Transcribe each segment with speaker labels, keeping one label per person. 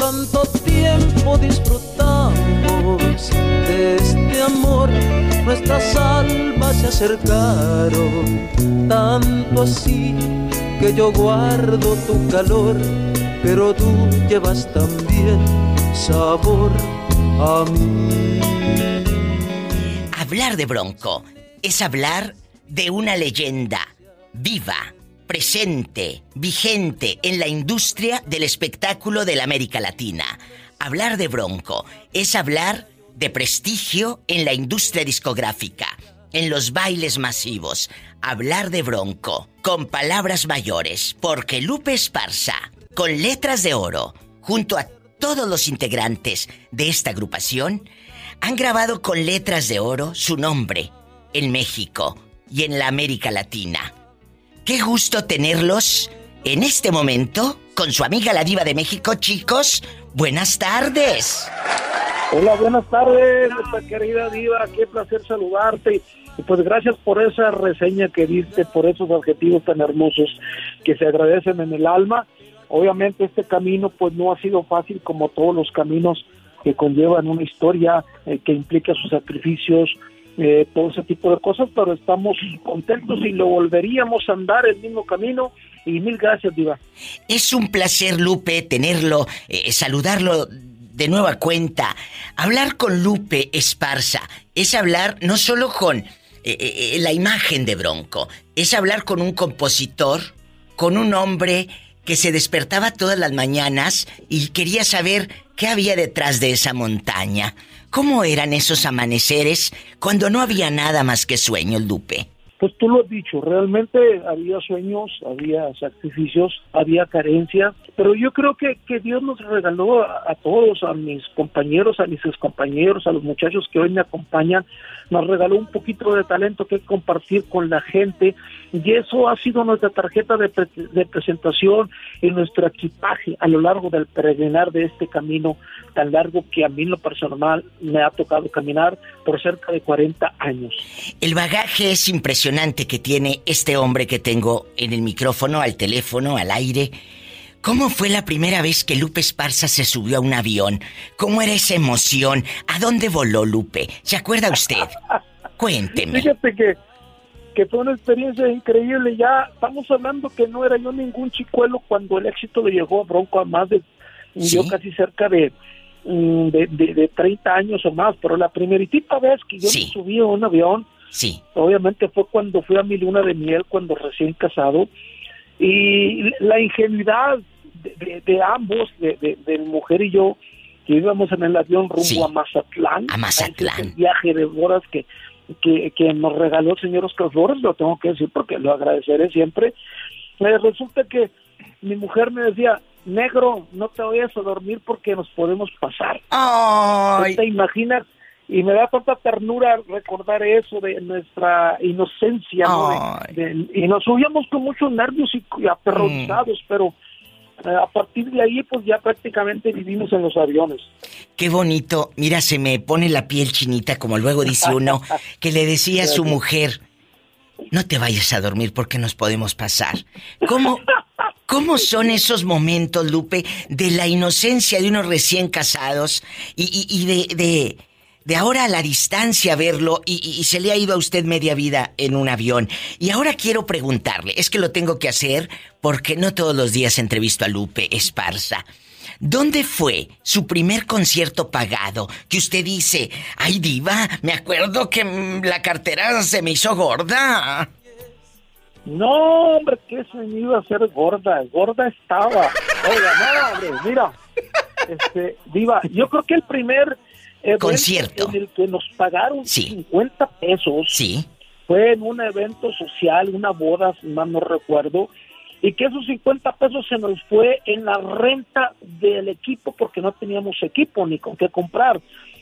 Speaker 1: Tanto tiempo disfrutamos de este amor, nuestras almas se acercaron, tanto así que yo guardo tu calor, pero tú llevas también sabor a mí.
Speaker 2: Hablar de Bronco es hablar de una leyenda viva presente, vigente en la industria del espectáculo de la América Latina. Hablar de Bronco es hablar de prestigio en la industria discográfica, en los bailes masivos. Hablar de Bronco con palabras mayores, porque Lupe Esparza, con letras de oro, junto a todos los integrantes de esta agrupación, han grabado con letras de oro su nombre en México y en la América Latina. Qué gusto tenerlos en este momento con su amiga la diva de México, chicos. Buenas tardes.
Speaker 3: Hola, buenas tardes, nuestra querida diva. Qué placer saludarte. Y pues gracias por esa reseña que diste, por esos adjetivos tan hermosos que se agradecen en el alma. Obviamente este camino pues no ha sido fácil como todos los caminos que conllevan una historia eh, que implica sus sacrificios, eh, todo ese tipo de cosas, pero estamos contentos y lo volveríamos a andar el mismo camino. Y mil gracias, Diva.
Speaker 2: Es un placer, Lupe, tenerlo, eh, saludarlo de nueva cuenta. Hablar con Lupe Esparza es hablar no solo con eh, la imagen de Bronco, es hablar con un compositor, con un hombre que se despertaba todas las mañanas y quería saber qué había detrás de esa montaña. ¿Cómo eran esos amaneceres cuando no había nada más que sueños, Lupe?
Speaker 3: Pues tú lo has dicho, realmente había sueños, había sacrificios, había carencias, pero yo creo que, que Dios nos regaló a, todos, a mis compañeros, a mis compañeros, a los muchachos que hoy me acompañan, nos regaló un poquito de talento que compartir con la gente y eso ha sido nuestra tarjeta de, de presentación y nuestro equipaje a lo largo del peregrinar de este camino tan largo que a mí en lo personal me ha tocado caminar por cerca de 40 años.
Speaker 2: El bagaje es impresionante que tiene este hombre que tengo en el micrófono, al teléfono, al aire. ¿Cómo fue la primera vez que Lupe Esparza se subió a un avión? ¿Cómo era esa emoción? ¿A dónde voló Lupe? ¿Se acuerda usted? Cuénteme.
Speaker 3: Fíjate que, que fue una experiencia increíble. Ya estamos hablando que no era yo ningún chicuelo cuando el éxito le llegó a Bronco a más de yo casi cerca de Mm, de, de, 30 años o más, pero la primeritita vez que yo me subí a un avión,
Speaker 2: sí.
Speaker 3: obviamente fue cuando fui a mi luna de miel, cuando recién casado, y la ingenuidad de, ambos, de, de, mujer y yo, que íbamos en el avión rumbo a Mazatlán,
Speaker 2: a Mazatlán,
Speaker 3: viaje de horas que, que, que nos regaló el señor Oscar Flores, lo tengo que decir porque lo agradeceré siempre. Eh, resulta que mi mujer me decía, negro, no te vayas a dormir porque nos podemos pasar.
Speaker 2: Ay.
Speaker 3: ¿Te imaginas? Y me da tanta ternura recordar eso de nuestra inocencia, y nos subíamos con muchos nervios y, aterrorizados, mm. pero a partir de ahí pues ya prácticamente vivimos en los aviones.
Speaker 2: Qué bonito, mira, se me pone la piel chinita, como luego dice uno, que le decía a su mujer, no te vayas a dormir porque nos podemos pasar. ¿Cómo, ¿Cómo son esos momentos, Lupe, de la inocencia de unos recién casados y, de, de, ahora a la distancia verlo y, y, se le ha ido a usted media vida en un avión? Y ahora quiero preguntarle, es que lo tengo que hacer porque no todos los días entrevisto a Lupe Esparza. ¿Dónde fue su primer concierto pagado? Que usted dice, ay diva, me acuerdo que mm, la cartera se me hizo gorda.
Speaker 3: No, hombre, que se me iba a hacer gorda. Gorda estaba. Oiga, no, hombre, mira. Este, Diva, yo creo que el primer
Speaker 2: concierto
Speaker 3: en el que nos pagaron 50 pesos
Speaker 2: sí.
Speaker 3: fue en un evento social, una boda, si mal no recuerdo, y que esos 50 pesos se nos fue en la renta del equipo porque no teníamos equipo ni con qué comprar.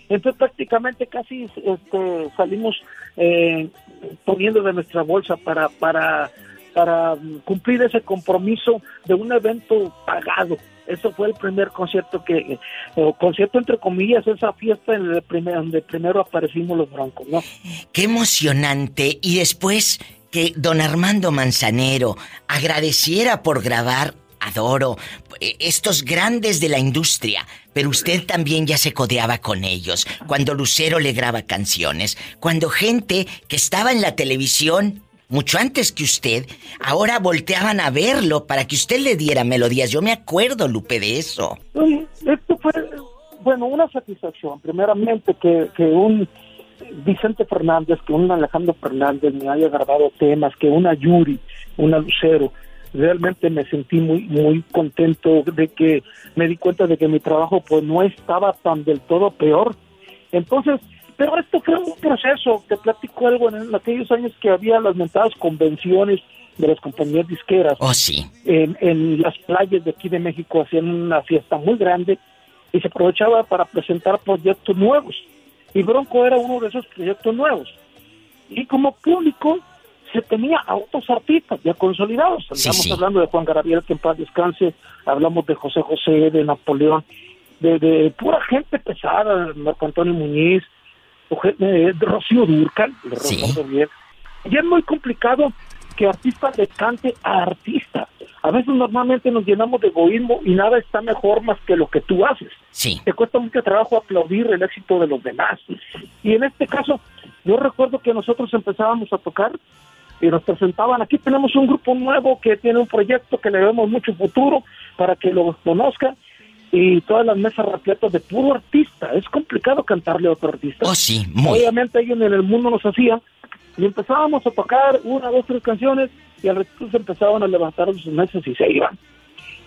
Speaker 3: Entonces prácticamente casi este, salimos eh, poniendo de nuestra bolsa para, para, para cumplir ese compromiso de un evento pagado. Eso fue el primer concierto que, concierto entre comillas, esa fiesta en el primer, donde primero aparecimos los Broncos, ¿no?
Speaker 2: Qué emocionante. Y después que don Armando Manzanero agradeciera por grabar adoro, eh, estos grandes de la industria, pero usted también ya se codeaba con ellos, cuando Lucero le graba canciones, cuando gente que estaba en la televisión mucho antes que usted, ahora volteaban a verlo para que usted le diera melodías. Yo me acuerdo, Lupe, de eso.
Speaker 3: Esto fue, bueno, una satisfacción. Primeramente, que, que un Vicente Fernández, que un Alejandro Fernández me haya grabado temas, que una Yuri, una Lucero, realmente me sentí muy muy contento de que me di cuenta de que mi trabajo pues no estaba tan del todo peor. Entonces, pero esto fue un proceso, te platico algo, en aquellos años que había las mentadas convenciones de las compañías disqueras.
Speaker 2: Oh, sí.
Speaker 3: En, en las playas de aquí de México hacían una fiesta muy grande y se aprovechaba para presentar proyectos nuevos. Y Bronco era uno de esos proyectos nuevos. Y como público se tenía a otros artistas ya consolidados. Estamos hablando de Juan Gabriel, que en paz descanse, hablamos de José José, de Napoleón, de, de pura gente pesada, Marco Antonio Muñiz, de Rocío Durcal, de Y es muy complicado que artista le cante a artista. A veces normalmente nos llenamos de egoísmo y nada está mejor más que lo que tú haces.
Speaker 2: Sí.
Speaker 3: Te cuesta mucho trabajo aplaudir el éxito de los demás. Y en este caso, yo recuerdo que nosotros empezábamos a tocar y nos presentaban, aquí tenemos un grupo nuevo que tiene un proyecto que le vemos mucho futuro para que lo conozcan y todas las mesas repletas de puro artista. Es complicado cantarle a otro artista.
Speaker 2: Oh, sí, muy.
Speaker 3: Obviamente alguien en el mundo nos hacía y empezábamos a tocar una, dos, tres canciones y al resto se empezaban a levantar sus mesas y se iban.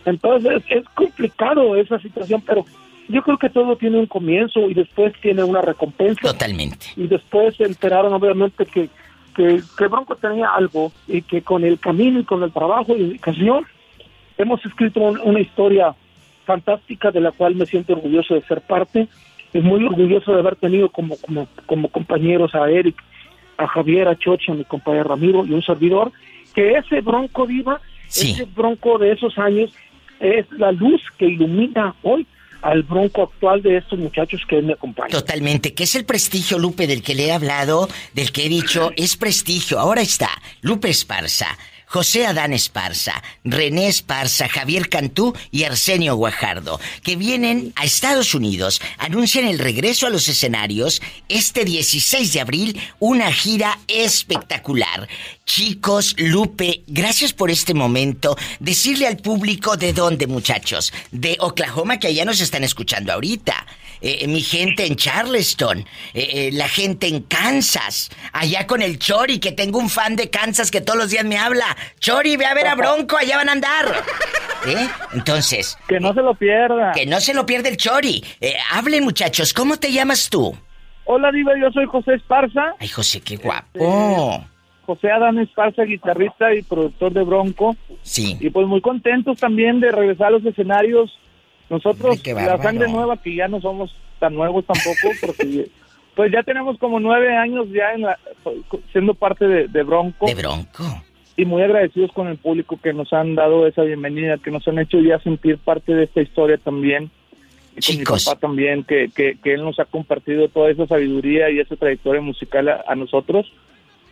Speaker 3: Entonces es complicado esa situación, pero yo creo que todo tiene un comienzo y después tiene una recompensa.
Speaker 2: Totalmente.
Speaker 3: Y después se enteraron obviamente que, que, que Bronco tenía algo y que con el camino y con el trabajo y dedicación hemos escrito una historia fantástica de la cual me siento orgulloso de ser parte y muy orgulloso de haber tenido como, como, como compañeros a Eric, a Javier, a Chocha, a mi compañero Ramiro y un servidor, que ese bronco viva, ese bronco de esos años es la luz que ilumina hoy al bronco actual de estos muchachos que me acompañan.
Speaker 2: Totalmente, que es el prestigio, Lupe, del que le he hablado, del que he dicho, es prestigio. Ahora está Lupe Esparza, José Adán Esparza, René Esparza, Javier Cantú y Arsenio Guajardo, que vienen a Estados Unidos, anuncian el regreso a los escenarios este 16 de abril, una gira espectacular. Chicos, Lupe, gracias por este momento. Decirle al público de dónde, muchachos. De Oklahoma, que allá nos están escuchando ahorita. Eh, mi gente en Charleston, eh, eh, la gente en Kansas, allá con el Chori, que tengo un fan de Kansas que todos los días me habla. Chori, ve a ver a Bronco, allá van a andar. Entonces.
Speaker 3: Que no se lo pierda.
Speaker 2: Que no se lo pierda el Chori. hablen, muchachos, ¿cómo te llamas tú?
Speaker 3: Hola, Diva, yo soy José Esparza.
Speaker 2: Ay, José, qué guapo.
Speaker 3: Este, José Adán Esparza, guitarrista y productor de Bronco.
Speaker 2: Sí.
Speaker 3: Y pues muy contentos también de regresar a los escenarios nosotros, la sangre nueva, que ya no somos tan nuevos tampoco, porque pues ya tenemos como nueve años ya en la, siendo parte de, Bronco.
Speaker 2: De Bronco.
Speaker 3: Y muy agradecidos con el público que nos han dado esa bienvenida, que nos han hecho ya sentir parte de esta historia también. Y
Speaker 2: Chicos.
Speaker 3: con mi papá también, que, que, él nos ha compartido toda esa sabiduría y esa trayectoria musical a nosotros.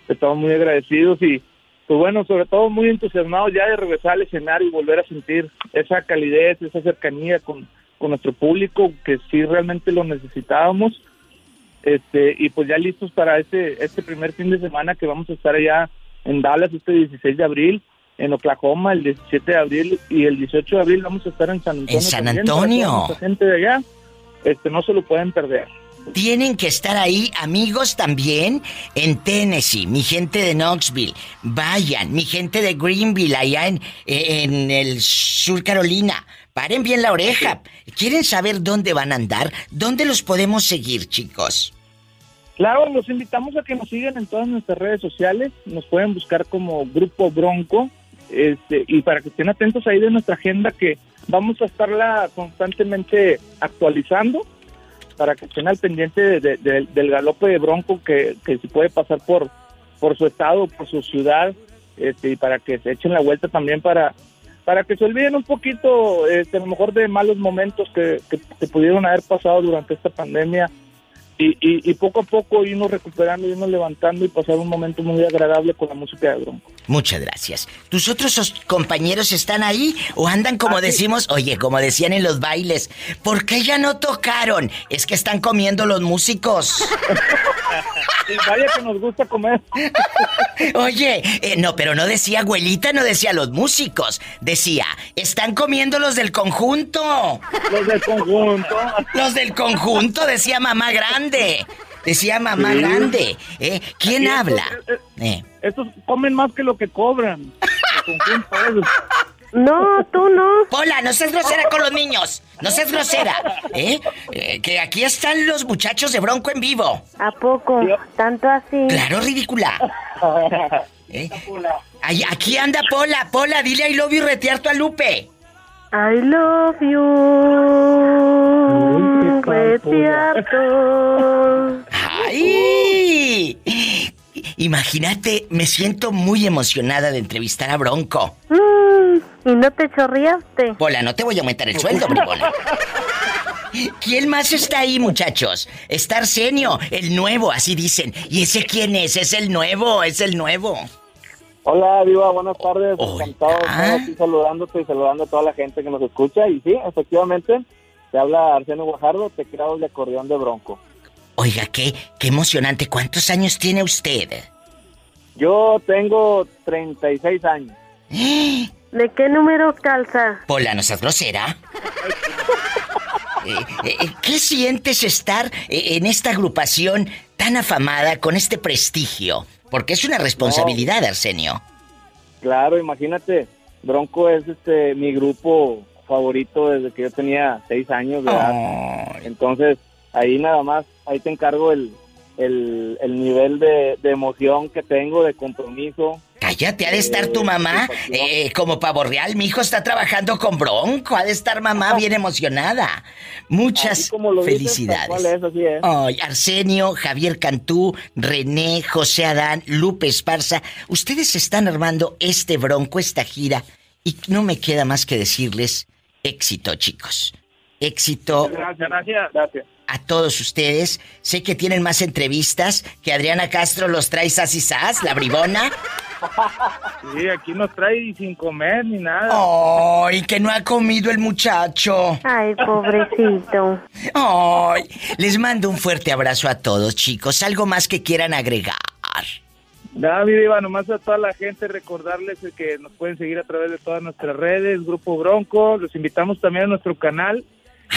Speaker 3: Estamos muy agradecidos y pues bueno, sobre todo muy entusiasmados ya de regresar al escenario y volver a sentir esa calidez, esa cercanía con, nuestro público, que sí realmente lo necesitábamos. Este, y pues ya listos para este, este primer fin de semana que vamos a estar allá en Dallas este 16 de abril, en Oklahoma el 17 de abril y el 18 de abril vamos a estar en San Antonio.
Speaker 2: En San Antonio.
Speaker 3: gente de allá, este, no se lo pueden perder.
Speaker 2: Tienen que estar ahí, amigos, también en Tennessee, mi gente de Knoxville. Vayan, mi gente de Greenville, allá en, en el sur Carolina. Paren bien la oreja. ¿Quieren saber dónde van a andar? ¿Dónde los podemos seguir, chicos?
Speaker 3: Claro, los invitamos a que nos sigan en todas nuestras redes sociales. Nos pueden buscar como Grupo Bronco. Este, y para que estén atentos ahí de nuestra agenda que vamos a estarla constantemente actualizando para que estén al pendiente del galope de Bronco que, se puede pasar por, por su estado, por su ciudad, este, y para que se echen la vuelta también para, para que se olviden un poquito, este, a lo mejor de malos momentos que, que, pudieron haber pasado durante esta pandemia
Speaker 4: y, poco a poco irnos recuperando, irnos levantando y pasar un momento muy agradable con la música de Bronco.
Speaker 2: Muchas gracias. ¿Tus otros compañeros están ahí o andan como decimos, oye, como decían en los bailes, ¿por qué ya no tocaron? Es que están comiendo los músicos.
Speaker 4: vaya que nos gusta comer.
Speaker 2: oye, eh, no, pero no decía abuelita, no decía los músicos, decía, están comiendo los del conjunto.
Speaker 4: Los del conjunto.
Speaker 2: Los del conjunto, decía mamá grande. Decía mamá grande. ¿eh? ¿Quién habla?
Speaker 4: Eh, estos, comen más que lo que cobran.
Speaker 5: No, tú no.
Speaker 2: Pola, no seas grosera con los niños. No seas grosera. ¿Eh? ¿Eh? que aquí están los muchachos de Bronco en vivo.
Speaker 5: ¿A poco? ¿Tanto así?
Speaker 2: Claro, ridícula. ¿Eh? aquí anda Pola. Pola, dile I love you retearto a Lupe.
Speaker 5: I love you. Retearto.
Speaker 2: ¡Ay! Imagínate, me siento muy emocionada de entrevistar a Bronco.
Speaker 5: Mm, ¿Y no te chorriaste?
Speaker 2: Pola, no te voy a aumentar el sueldo, bribona. ¿Quién más está ahí, muchachos? Está Arsenio, el nuevo, así dicen. ¿Y ese quién es? Es el nuevo, es el nuevo.
Speaker 4: Hola, Diva, buenas tardes. Encantado de estar aquí saludándote y saludando a toda la gente que nos escucha. Y sí, efectivamente, te habla Arsenio Guajardo, te creo de acordeón de Bronco.
Speaker 2: Oiga, qué, qué emocionante. ¿Cuántos años tiene usted?
Speaker 4: Yo tengo 36 años.
Speaker 5: ¿De qué número calza?
Speaker 2: Pola, ¿no seas grosera? Eh, eh, eh, ¿Qué sientes estar en esta agrupación tan afamada con este prestigio? Porque es una responsabilidad, Arsenio.
Speaker 4: Claro, imagínate, Bronco es este mi grupo favorito desde que yo tenía seis años de edad. Entonces, ahí nada más ahí te encargo el, el, nivel de, emoción que tengo, de compromiso.
Speaker 2: Cállate, ha de estar tu mamá eh, como pavo real. Mi hijo está trabajando con Bronco. Ha de estar mamá bien emocionada. Muchas felicidades. Arsenio, Javier Cantú, René, José Adán, Lupe Esparza. Ustedes están armando este Bronco, esta gira. Y no me queda más que decirles éxito, chicos. Éxito.
Speaker 4: Gracias, gracias. gracias
Speaker 2: a todos ustedes. Sé que tienen más entrevistas, que Adriana Castro los trae sas la bribona.
Speaker 4: Sí, aquí nos trae sin comer ni nada.
Speaker 2: ¡Ay, que no ha comido el muchacho!
Speaker 5: Ay, pobrecito.
Speaker 2: ¡Ay! Les mando un fuerte abrazo a todos, chicos. ¿Algo más que quieran agregar?
Speaker 4: David, Iba, nomás a toda la gente recordarles que nos pueden seguir a través de todas nuestras redes, Grupo Bronco. Los invitamos también a nuestro canal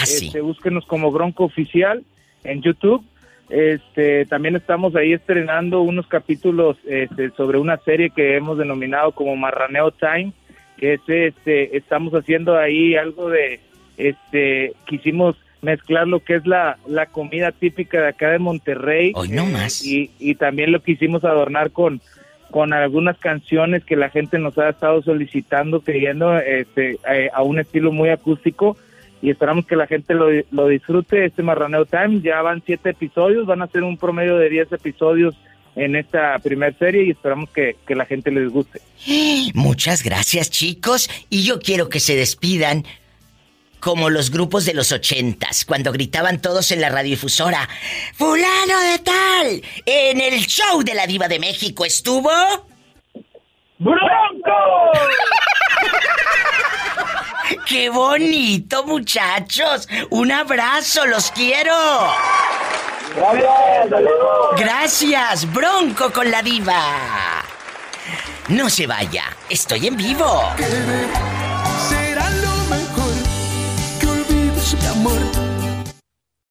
Speaker 2: Ah, este,
Speaker 4: búsquenos como Bronco Oficial en YouTube. Este, también estamos ahí estrenando unos capítulos este, sobre una serie que hemos denominado como Marraneo Time, que es, este, estamos haciendo ahí algo de, este, quisimos mezclar lo que es la, la comida típica de acá de Monterrey.
Speaker 2: Hoy no más.
Speaker 4: Y, y también lo quisimos adornar con, con algunas canciones que la gente nos ha estado solicitando, pidiendo este, eh, a un estilo muy acústico y esperamos que la gente lo, lo disfrute. Este Marraneo Time ya van siete episodios, van a ser un promedio de diez episodios en esta primera serie y esperamos que, que, la gente les guste.
Speaker 2: Muchas gracias chicos y yo quiero que se despidan como los grupos de los ochentas, cuando gritaban todos en la radiodifusora, fulano de tal, en el show de la diva de México estuvo...
Speaker 4: ¡Bronco!
Speaker 2: ¡Qué bonito, muchachos! ¡Un abrazo, los quiero! Gracias, Bronco con la diva. No se vaya, estoy en vivo.